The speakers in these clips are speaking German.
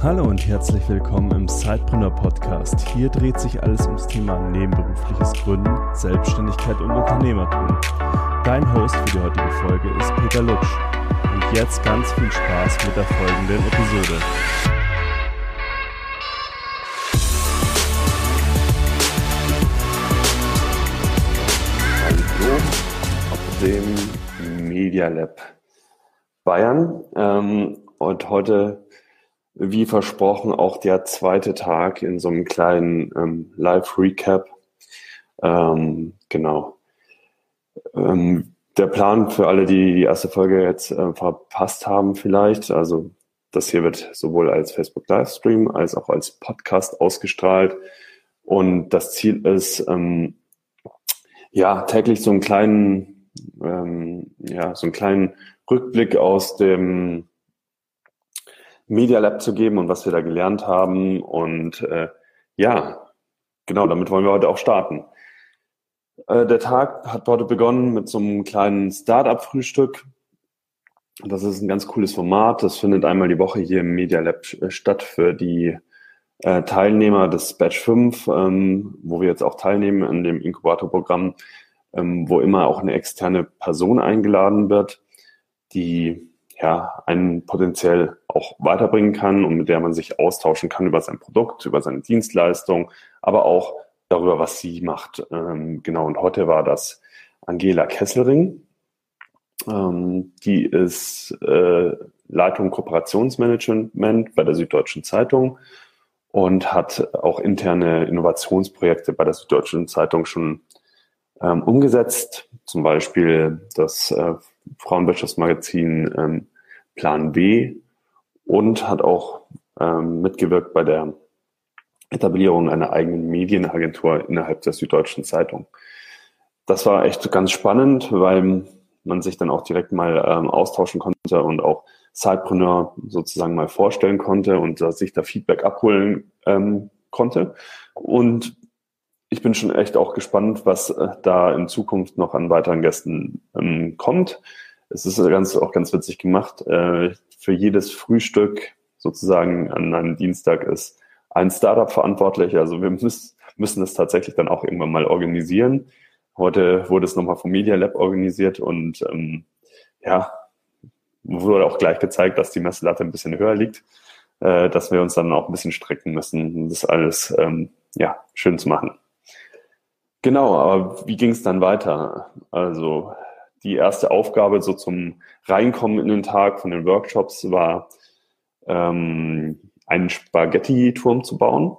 Hallo und herzlich willkommen im Sidepreneur Podcast. Hier dreht sich alles ums Thema nebenberufliches Gründen, Selbstständigkeit und Unternehmertum. Dein Host für die heutige Folge ist Peter Lutsch. Und jetzt ganz viel Spaß mit der folgenden Episode. Hallo auf dem Media Lab Bayern. Ähm, und heute wie versprochen auch der zweite Tag in so einem kleinen ähm, Live-Recap. Ähm, genau. Ähm, der Plan für alle, die die erste Folge jetzt äh, verpasst haben vielleicht, also das hier wird sowohl als Facebook Livestream als auch als Podcast ausgestrahlt. Und das Ziel ist, ähm, ja, täglich so einen kleinen, ähm, ja, so einen kleinen Rückblick aus dem Media Lab zu geben und was wir da gelernt haben. Und äh, ja, genau, damit wollen wir heute auch starten. Äh, der Tag hat heute begonnen mit so einem kleinen Startup-Frühstück. Das ist ein ganz cooles Format. Das findet einmal die Woche hier im Media Lab äh, statt für die äh, Teilnehmer des Batch 5, ähm, wo wir jetzt auch teilnehmen in dem Inkubatorprogramm, ähm, wo immer auch eine externe Person eingeladen wird, die ja, einen potenziell auch weiterbringen kann und mit der man sich austauschen kann über sein Produkt, über seine Dienstleistung, aber auch darüber, was sie macht. Ähm, genau, und heute war das Angela Kesselring. Ähm, die ist äh, Leitung Kooperationsmanagement bei der Süddeutschen Zeitung und hat auch interne Innovationsprojekte bei der Süddeutschen Zeitung schon ähm, umgesetzt. Zum Beispiel das äh, Frauenwirtschaftsmagazin ähm, Plan B und hat auch ähm, mitgewirkt bei der Etablierung einer eigenen Medienagentur innerhalb der Süddeutschen Zeitung. Das war echt ganz spannend, weil man sich dann auch direkt mal ähm, austauschen konnte und auch Sidepreneur sozusagen mal vorstellen konnte und sich da Feedback abholen ähm, konnte. Und ich bin schon echt auch gespannt, was äh, da in Zukunft noch an weiteren Gästen ähm, kommt. Es ist ganz, auch ganz witzig gemacht. Äh, für jedes Frühstück sozusagen an einem Dienstag ist ein Startup verantwortlich. Also wir müssen, müssen das tatsächlich dann auch irgendwann mal organisieren. Heute wurde es nochmal vom Media Lab organisiert und ähm, ja, wurde auch gleich gezeigt, dass die Messlatte ein bisschen höher liegt, äh, dass wir uns dann auch ein bisschen strecken müssen, das alles ähm, ja schön zu machen. Genau, aber wie ging es dann weiter? Also die erste Aufgabe so zum Reinkommen in den Tag von den Workshops war, ähm, einen Spaghetti-Turm zu bauen.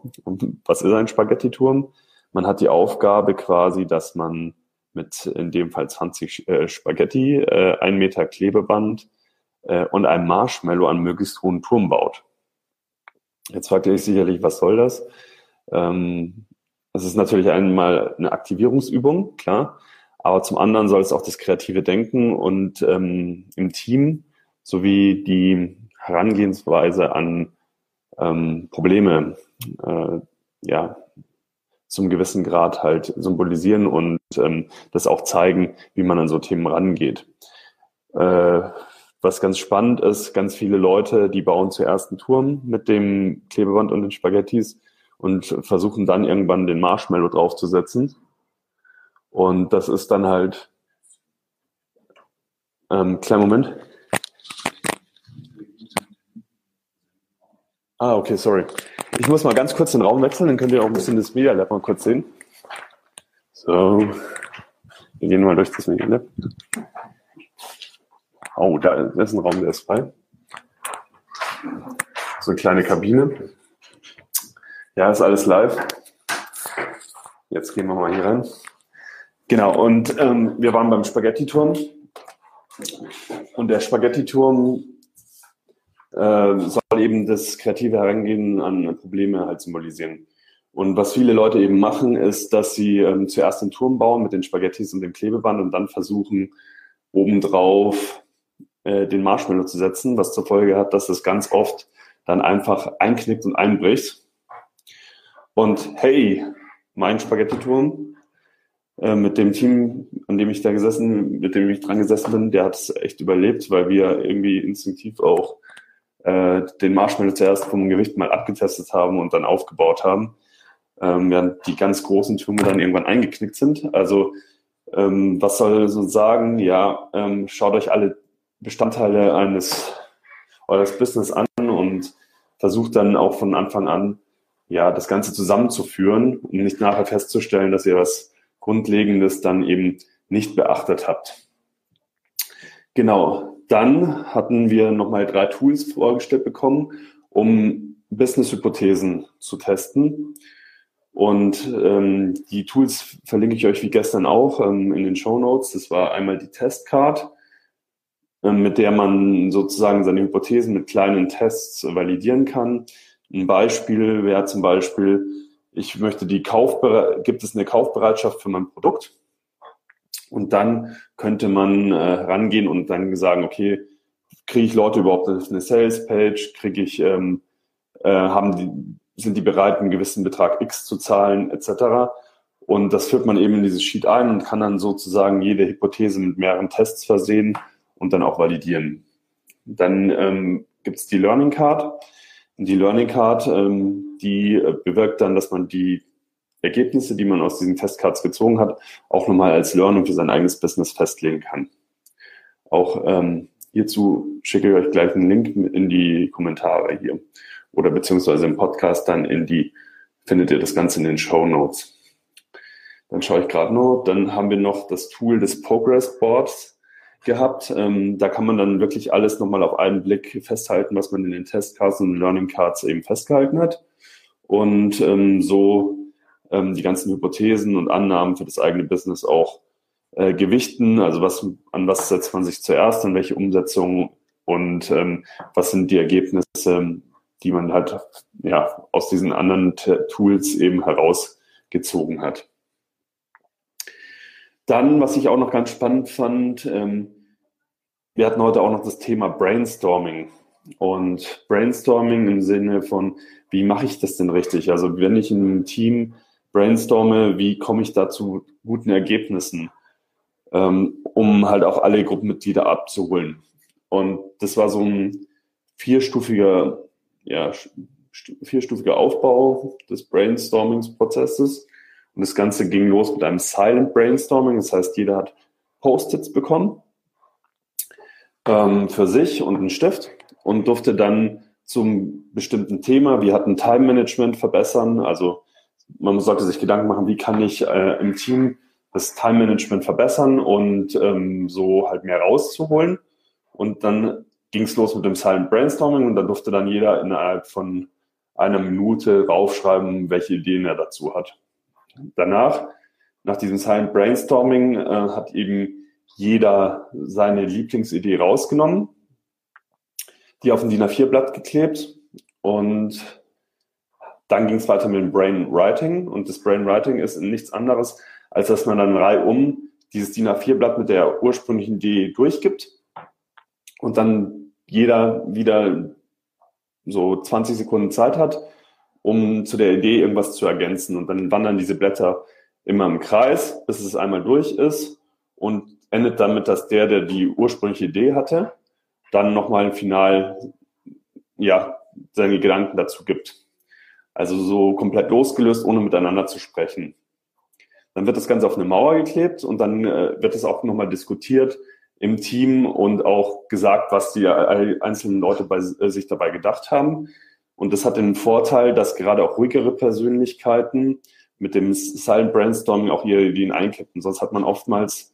Was ist ein Spaghetti-Turm? Man hat die Aufgabe quasi, dass man mit in dem Fall 20 äh, Spaghetti, äh, ein Meter Klebeband äh, und einem Marshmallow einen möglichst hohen Turm baut. Jetzt fragt ihr euch sicherlich, was soll das? Ähm, es ist natürlich einmal eine Aktivierungsübung, klar. Aber zum anderen soll es auch das kreative Denken und ähm, im Team sowie die Herangehensweise an ähm, Probleme äh, ja zum gewissen Grad halt symbolisieren und ähm, das auch zeigen, wie man an so Themen rangeht. Äh, was ganz spannend ist, ganz viele Leute, die bauen zuerst einen Turm mit dem Klebeband und den Spaghettis und versuchen dann irgendwann den Marshmallow draufzusetzen und das ist dann halt, ähm, kleinen Moment. Ah, okay, sorry. Ich muss mal ganz kurz den Raum wechseln, dann könnt ihr auch ein bisschen das Media Lab mal kurz sehen. So, wir gehen mal durch das Media Lab. Oh, da ist ein Raum, der ist frei. So eine kleine Kabine. Ja, ist alles live. Jetzt gehen wir mal hier rein. Genau, und ähm, wir waren beim Spaghetti-Turm. Und der Spaghetti-Turm äh, soll eben das kreative Herangehen an Probleme halt symbolisieren. Und was viele Leute eben machen, ist, dass sie ähm, zuerst den Turm bauen mit den Spaghettis und dem Klebeband und dann versuchen, obendrauf äh, den Marshmallow zu setzen, was zur Folge hat, dass es ganz oft dann einfach einknickt und einbricht. Und hey, mein Spaghetti-Turm äh, mit dem Team, an dem ich da gesessen, mit dem ich dran gesessen bin, der hat es echt überlebt, weil wir irgendwie instinktiv auch äh, den Marshmallow zuerst vom Gewicht mal abgetestet haben und dann aufgebaut haben, ähm, ja, die ganz großen Türme dann irgendwann eingeknickt sind. Also ähm, was soll so sagen? Ja, ähm, schaut euch alle Bestandteile eines eures Business an und versucht dann auch von Anfang an ja das Ganze zusammenzuführen, um nicht nachher festzustellen, dass ihr was Grundlegendes dann eben nicht beachtet habt. Genau, dann hatten wir nochmal drei Tools vorgestellt bekommen, um Business-Hypothesen zu testen. Und ähm, die Tools verlinke ich euch wie gestern auch ähm, in den Show Notes. Das war einmal die Testcard, ähm, mit der man sozusagen seine Hypothesen mit kleinen Tests validieren kann. Ein Beispiel wäre zum Beispiel, ich möchte die Kaufbere gibt es eine Kaufbereitschaft für mein Produkt? Und dann könnte man äh, rangehen und dann sagen, okay, kriege ich Leute überhaupt auf eine Sales-Page? Kriege ich, ähm, äh, haben die, sind die bereit, einen gewissen Betrag X zu zahlen, etc. Und das führt man eben in dieses Sheet ein und kann dann sozusagen jede Hypothese mit mehreren Tests versehen und dann auch validieren. Dann ähm, gibt es die Learning Card. Die Learning Card, ähm, die äh, bewirkt dann, dass man die Ergebnisse, die man aus diesen Testcards gezogen hat, auch nochmal als Learning für sein eigenes Business festlegen kann. Auch ähm, hierzu schicke ich euch gleich einen Link in die Kommentare hier oder beziehungsweise im Podcast dann in die, findet ihr das Ganze in den Show Notes. Dann schaue ich gerade nur, dann haben wir noch das Tool des Progress Boards gehabt. Ähm, da kann man dann wirklich alles nochmal auf einen Blick festhalten, was man in den Testcards und Learning Cards eben festgehalten hat. Und ähm, so ähm, die ganzen Hypothesen und Annahmen für das eigene Business auch äh, gewichten. Also was, an was setzt man sich zuerst, an welche Umsetzung und ähm, was sind die Ergebnisse, die man halt ja, aus diesen anderen Tools eben herausgezogen hat. Dann, was ich auch noch ganz spannend fand, ähm, wir hatten heute auch noch das Thema Brainstorming. Und Brainstorming im Sinne von, wie mache ich das denn richtig? Also wenn ich in einem Team brainstorme, wie komme ich da zu guten Ergebnissen, ähm, um halt auch alle Gruppenmitglieder abzuholen. Und das war so ein vierstufiger ja, vierstufiger Aufbau des Brainstorming-Prozesses. Und das Ganze ging los mit einem Silent Brainstorming. Das heißt, jeder hat Post-its bekommen ähm, für sich und einen Stift und durfte dann zum bestimmten Thema, wir hatten Time Management verbessern. Also man sollte sich Gedanken machen, wie kann ich äh, im Team das Time Management verbessern und ähm, so halt mehr rauszuholen. Und dann ging es los mit dem Silent Brainstorming und da durfte dann jeder innerhalb von einer Minute raufschreiben, welche Ideen er dazu hat. Danach, nach diesem Silent Brainstorming, äh, hat eben jeder seine Lieblingsidee rausgenommen, die auf ein DIN A4-Blatt geklebt und dann ging es weiter mit dem Brainwriting und das Brainwriting ist nichts anderes, als dass man dann reihum dieses DIN A4-Blatt mit der ursprünglichen Idee durchgibt und dann jeder wieder so 20 Sekunden Zeit hat, um zu der Idee irgendwas zu ergänzen. Und dann wandern diese Blätter immer im Kreis, bis es einmal durch ist und endet damit, dass der, der die ursprüngliche Idee hatte, dann nochmal final, ja, seine Gedanken dazu gibt. Also so komplett losgelöst, ohne miteinander zu sprechen. Dann wird das Ganze auf eine Mauer geklebt und dann äh, wird es auch nochmal diskutiert, im Team und auch gesagt, was die einzelnen Leute bei äh, sich dabei gedacht haben. Und das hat den Vorteil, dass gerade auch ruhigere Persönlichkeiten mit dem Silent Brainstorming auch ihre Ideen einkippen. Sonst hat man oftmals,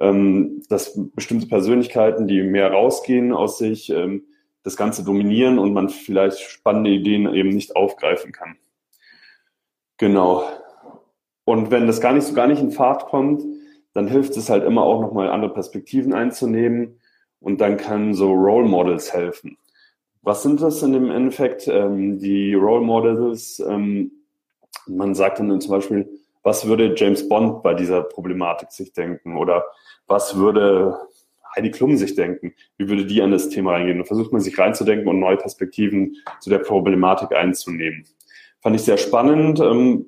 ähm, dass bestimmte Persönlichkeiten, die mehr rausgehen aus sich, ähm, das Ganze dominieren und man vielleicht spannende Ideen eben nicht aufgreifen kann. Genau. Und wenn das gar nicht so gar nicht in Fahrt kommt, dann hilft es halt immer auch nochmal andere Perspektiven einzunehmen und dann kann so Role Models helfen. Was sind das in dem Endeffekt? Ähm, die Role Models, ähm, man sagt dann zum Beispiel, was würde James Bond bei dieser Problematik sich denken oder was würde Heidi Klum sich denken? Wie würde die an das Thema reingehen? Und versucht man sich reinzudenken und neue Perspektiven zu der Problematik einzunehmen. Fand ich sehr spannend, ähm,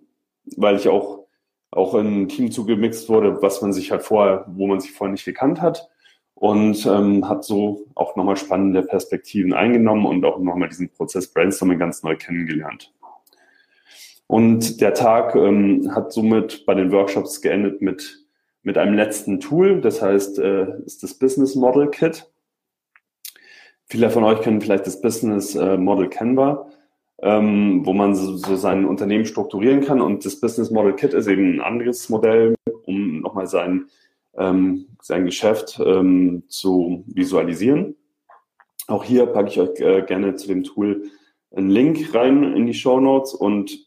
weil ich auch auch in ein Team zugemixt wurde, was man sich halt vorher, wo man sich vorher nicht gekannt hat. Und ähm, hat so auch nochmal spannende Perspektiven eingenommen und auch nochmal diesen Prozess Brainstorming ganz neu kennengelernt. Und der Tag ähm, hat somit bei den Workshops geendet mit, mit einem letzten Tool, das heißt, äh, ist das Business Model Kit. Viele von euch kennen vielleicht das Business äh, Model Canva, ähm, wo man so, so sein Unternehmen strukturieren kann. Und das Business Model Kit ist eben ein anderes Modell, um nochmal sein ähm, sein Geschäft ähm, zu visualisieren. Auch hier packe ich euch äh, gerne zu dem Tool einen Link rein in die Show Notes und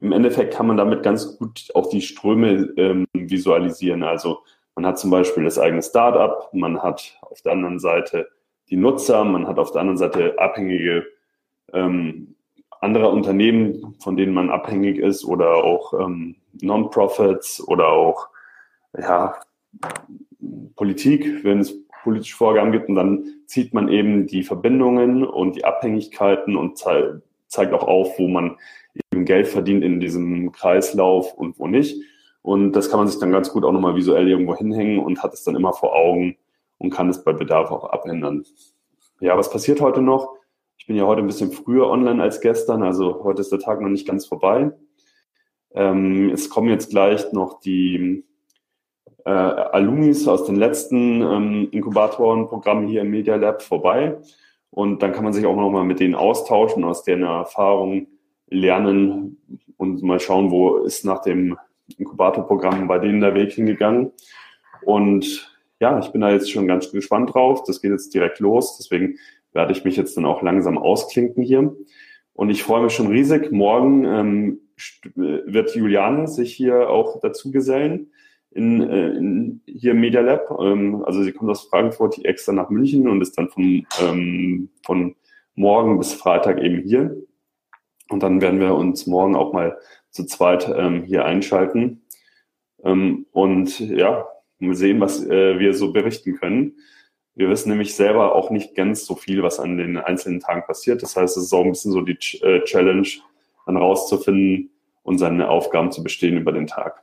im Endeffekt kann man damit ganz gut auch die Ströme ähm, visualisieren. Also man hat zum Beispiel das eigene Startup, man hat auf der anderen Seite die Nutzer, man hat auf der anderen Seite abhängige ähm, anderer Unternehmen, von denen man abhängig ist oder auch ähm, Non-Profits oder auch ja, Politik, wenn es politische Vorgaben gibt und dann zieht man eben die Verbindungen und die Abhängigkeiten und ze zeigt auch auf, wo man eben Geld verdient in diesem Kreislauf und wo nicht. Und das kann man sich dann ganz gut auch nochmal visuell irgendwo hinhängen und hat es dann immer vor Augen und kann es bei Bedarf auch abändern. Ja, was passiert heute noch? Ich bin ja heute ein bisschen früher online als gestern, also heute ist der Tag noch nicht ganz vorbei. Ähm, es kommen jetzt gleich noch die äh, Alumnis aus den letzten ähm, Inkubatorenprogrammen hier im Media Lab vorbei. Und dann kann man sich auch nochmal mit denen austauschen, aus deren Erfahrung lernen und mal schauen, wo ist nach dem Inkubatorprogramm bei denen der Weg hingegangen. Und ja, ich bin da jetzt schon ganz gespannt drauf. Das geht jetzt direkt los. Deswegen werde ich mich jetzt dann auch langsam ausklinken hier. Und ich freue mich schon riesig. Morgen ähm, wird Juliane sich hier auch dazu gesellen in, äh, in hier Media Lab. Ähm, also sie kommt aus Frankfurt extra nach München und ist dann von, ähm, von morgen bis Freitag eben hier. Und dann werden wir uns morgen auch mal zu zweit ähm, hier einschalten. Ähm, und ja, mal sehen, was äh, wir so berichten können. Wir wissen nämlich selber auch nicht ganz so viel, was an den einzelnen Tagen passiert. Das heißt, es ist auch ein bisschen so die äh, Challenge, dann rauszufinden und seine Aufgaben zu bestehen über den Tag.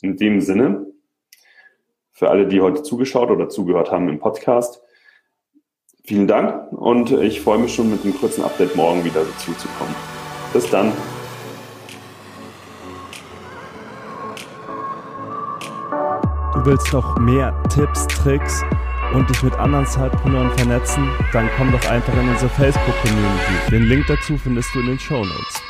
In dem Sinne, für alle, die heute zugeschaut oder zugehört haben im Podcast, vielen Dank und ich freue mich schon mit einem kurzen Update morgen wieder dazu zu kommen. Bis dann. Du willst noch mehr Tipps, Tricks und dich mit anderen Zeitpreneuren vernetzen? Dann komm doch einfach in unsere Facebook-Community. Den Link dazu findest du in den Show Notes.